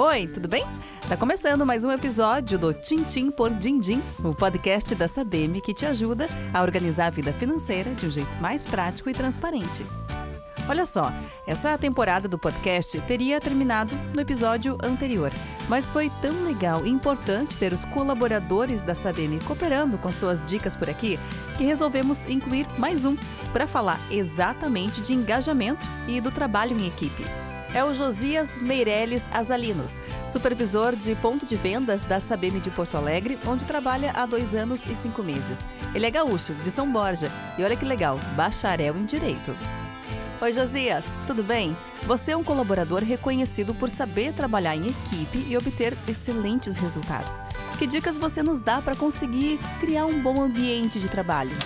Oi, tudo bem? Tá começando mais um episódio do Tintim por Dindim, o podcast da Sabem que te ajuda a organizar a vida financeira de um jeito mais prático e transparente. Olha só, essa temporada do podcast teria terminado no episódio anterior, mas foi tão legal e importante ter os colaboradores da Sabem cooperando com suas dicas por aqui que resolvemos incluir mais um para falar exatamente de engajamento e do trabalho em equipe é o Josias Meirelles Azalinos, supervisor de ponto de vendas da Sabem de Porto Alegre, onde trabalha há dois anos e cinco meses. Ele é gaúcho, de São Borja, e olha que legal, bacharel em Direito. Oi, Josias, tudo bem? Você é um colaborador reconhecido por saber trabalhar em equipe e obter excelentes resultados. Que dicas você nos dá para conseguir criar um bom ambiente de trabalho?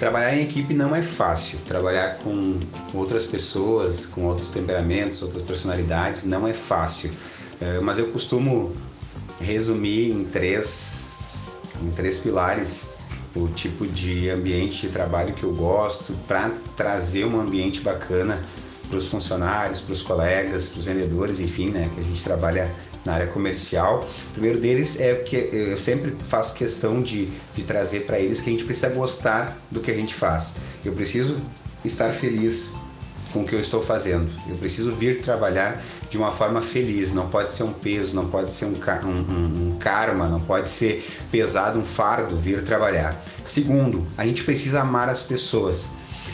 Trabalhar em equipe não é fácil. Trabalhar com outras pessoas, com outros temperamentos, outras personalidades, não é fácil. É, mas eu costumo resumir em três, em três pilares o tipo de ambiente de trabalho que eu gosto para trazer um ambiente bacana para os funcionários, para os colegas, para os vendedores, enfim, né, que a gente trabalha na área comercial. O primeiro deles é que eu sempre faço questão de, de trazer para eles que a gente precisa gostar do que a gente faz. Eu preciso estar feliz com o que eu estou fazendo. Eu preciso vir trabalhar de uma forma feliz. Não pode ser um peso, não pode ser um, um, um, karma, não pode ser pesado, um fardo vir trabalhar. Segundo, a gente precisa amar as pessoas.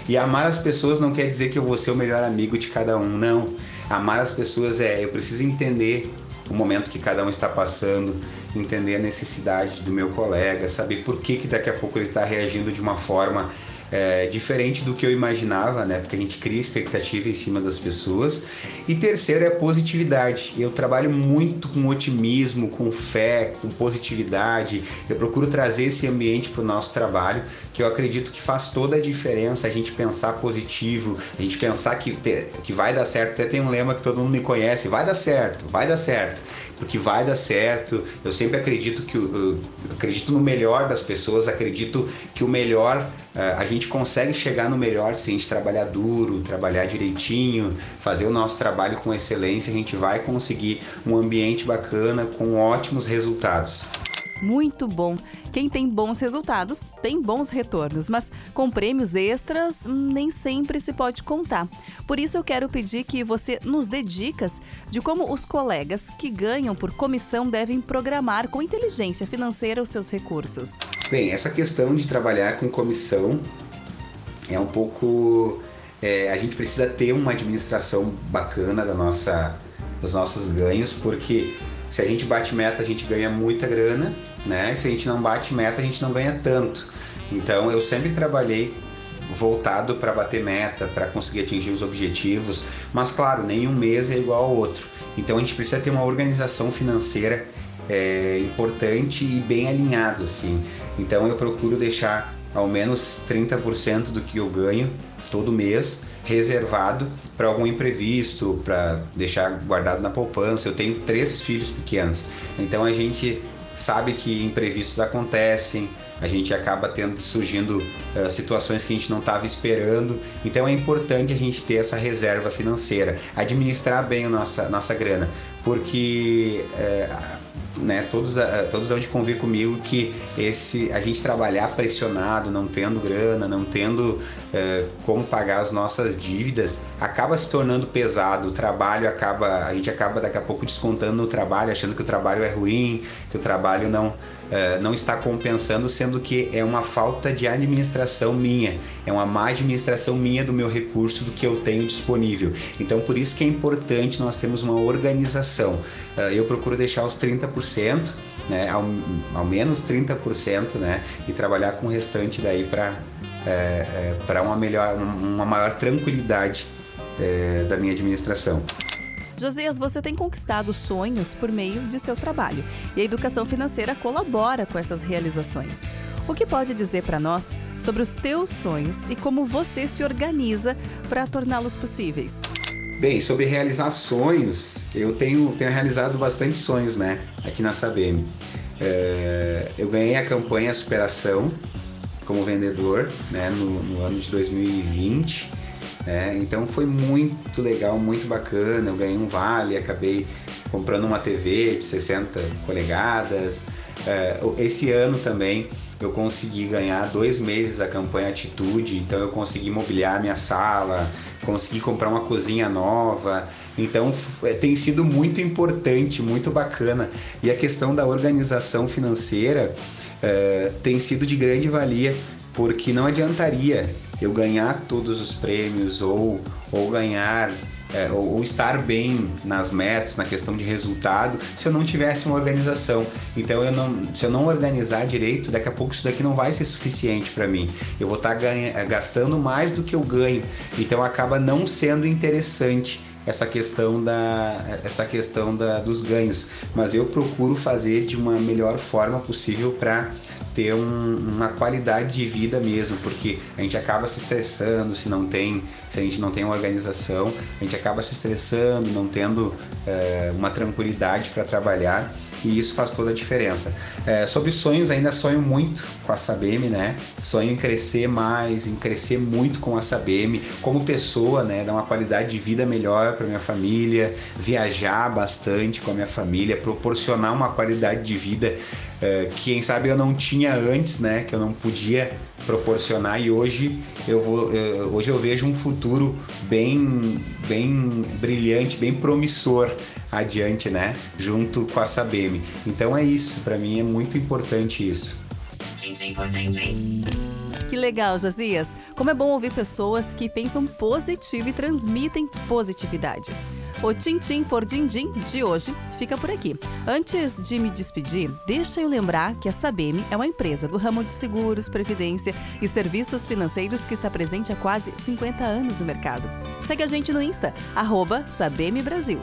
E amar as pessoas não quer dizer que eu vou ser o melhor amigo de cada um, não. Amar as pessoas é eu preciso entender o momento que cada um está passando, entender a necessidade do meu colega, saber por que, que daqui a pouco ele está reagindo de uma forma é, diferente do que eu imaginava, né? Porque a gente cria expectativa em cima das pessoas. E terceiro é positividade. Eu trabalho muito com otimismo, com fé, com positividade. Eu procuro trazer esse ambiente para o nosso trabalho, que eu acredito que faz toda a diferença a gente pensar positivo, a gente pensar que, que vai dar certo. Até tem um lema que todo mundo me conhece: vai dar certo, vai dar certo porque vai dar certo. Eu sempre acredito que acredito no melhor das pessoas, acredito que o melhor eh, a gente consegue chegar no melhor se a gente trabalhar duro, trabalhar direitinho, fazer o nosso trabalho com excelência, a gente vai conseguir um ambiente bacana com ótimos resultados. Muito bom. Quem tem bons resultados tem bons retornos, mas com prêmios extras nem sempre se pode contar. Por isso eu quero pedir que você nos dê dicas de como os colegas que ganham por comissão devem programar com inteligência financeira os seus recursos. Bem, essa questão de trabalhar com comissão é um pouco. É, a gente precisa ter uma administração bacana da nossa, dos nossos ganhos, porque se a gente bate meta, a gente ganha muita grana, né? Se a gente não bate meta, a gente não ganha tanto. Então eu sempre trabalhei voltado para bater meta, para conseguir atingir os objetivos, mas claro, nenhum mês é igual ao outro. Então a gente precisa ter uma organização financeira é, importante e bem alinhado assim. Então eu procuro deixar ao menos 30% do que eu ganho todo mês reservado para algum imprevisto, para deixar guardado na poupança. Eu tenho três filhos pequenos, então a gente sabe que imprevistos acontecem, a gente acaba tendo surgindo uh, situações que a gente não estava esperando. Então é importante a gente ter essa reserva financeira, administrar bem a nossa, nossa grana, porque uh, né, todos, eh, todos vão de convir comigo que esse a gente trabalhar pressionado, não tendo grana, não tendo uh, como pagar as nossas dívidas, acaba se tornando pesado. O trabalho acaba, a gente acaba daqui a pouco descontando no trabalho, achando que o trabalho é ruim, que o trabalho não uh, não está compensando, sendo que é uma falta de administração minha, é uma má administração minha do meu recurso, do que eu tenho disponível. Então, por isso que é importante nós termos uma organização. Uh, eu procuro deixar os 30%, né, ao, ao menos 30%, né, e trabalhar com o restante daí para é, é, para uma melhor, uma maior tranquilidade é, da minha administração. Josias, você tem conquistado sonhos por meio de seu trabalho e a educação financeira colabora com essas realizações. O que pode dizer para nós sobre os teus sonhos e como você se organiza para torná-los possíveis? Bem, sobre realizar sonhos, eu tenho, tenho realizado bastante sonhos, né, aqui na Sabem. É, eu ganhei a campanha Superação como vendedor, né, no, no ano de 2020 é, então foi muito legal, muito bacana. Eu ganhei um vale, acabei comprando uma TV de 60 polegadas. É, esse ano também eu consegui ganhar dois meses a campanha Atitude, então eu consegui mobiliar minha sala, consegui comprar uma cozinha nova. Então é, tem sido muito importante, muito bacana. E a questão da organização financeira é, tem sido de grande valia, porque não adiantaria eu ganhar todos os prêmios ou, ou ganhar é, ou, ou, estar bem nas metas, na questão de resultado, se eu não tivesse uma organização. Então, eu não, se eu não organizar direito, daqui a pouco isso daqui não vai ser suficiente para mim. Eu vou estar tá gastando mais do que eu ganho. Então, acaba não sendo interessante essa questão da essa questão da, dos ganhos, mas eu procuro fazer de uma melhor forma possível para ter um, uma qualidade de vida mesmo, porque a gente acaba se estressando se não tem, se a gente não tem uma organização, a gente acaba se estressando, não tendo é, uma tranquilidade para trabalhar e isso faz toda a diferença. É, sobre sonhos, ainda sonho muito com a Sabem, né? Sonho em crescer mais, em crescer muito com a Sabem, como pessoa, né? Dar uma qualidade de vida melhor para minha família, viajar bastante com a minha família, proporcionar uma qualidade de vida é, que quem sabe eu não tinha antes, né? Que eu não podia proporcionar e hoje eu vou, eu, hoje eu vejo um futuro bem, bem brilhante, bem promissor adiante, né? Junto com a Sabem. Então é isso, para mim é muito importante isso. Que legal, Josias! Como é bom ouvir pessoas que pensam positivo e transmitem positividade. O Tintim por Dindim de hoje fica por aqui. Antes de me despedir, deixa eu lembrar que a Sabem é uma empresa do ramo de seguros, previdência e serviços financeiros que está presente há quase 50 anos no mercado. Segue a gente no Insta, arroba Brasil.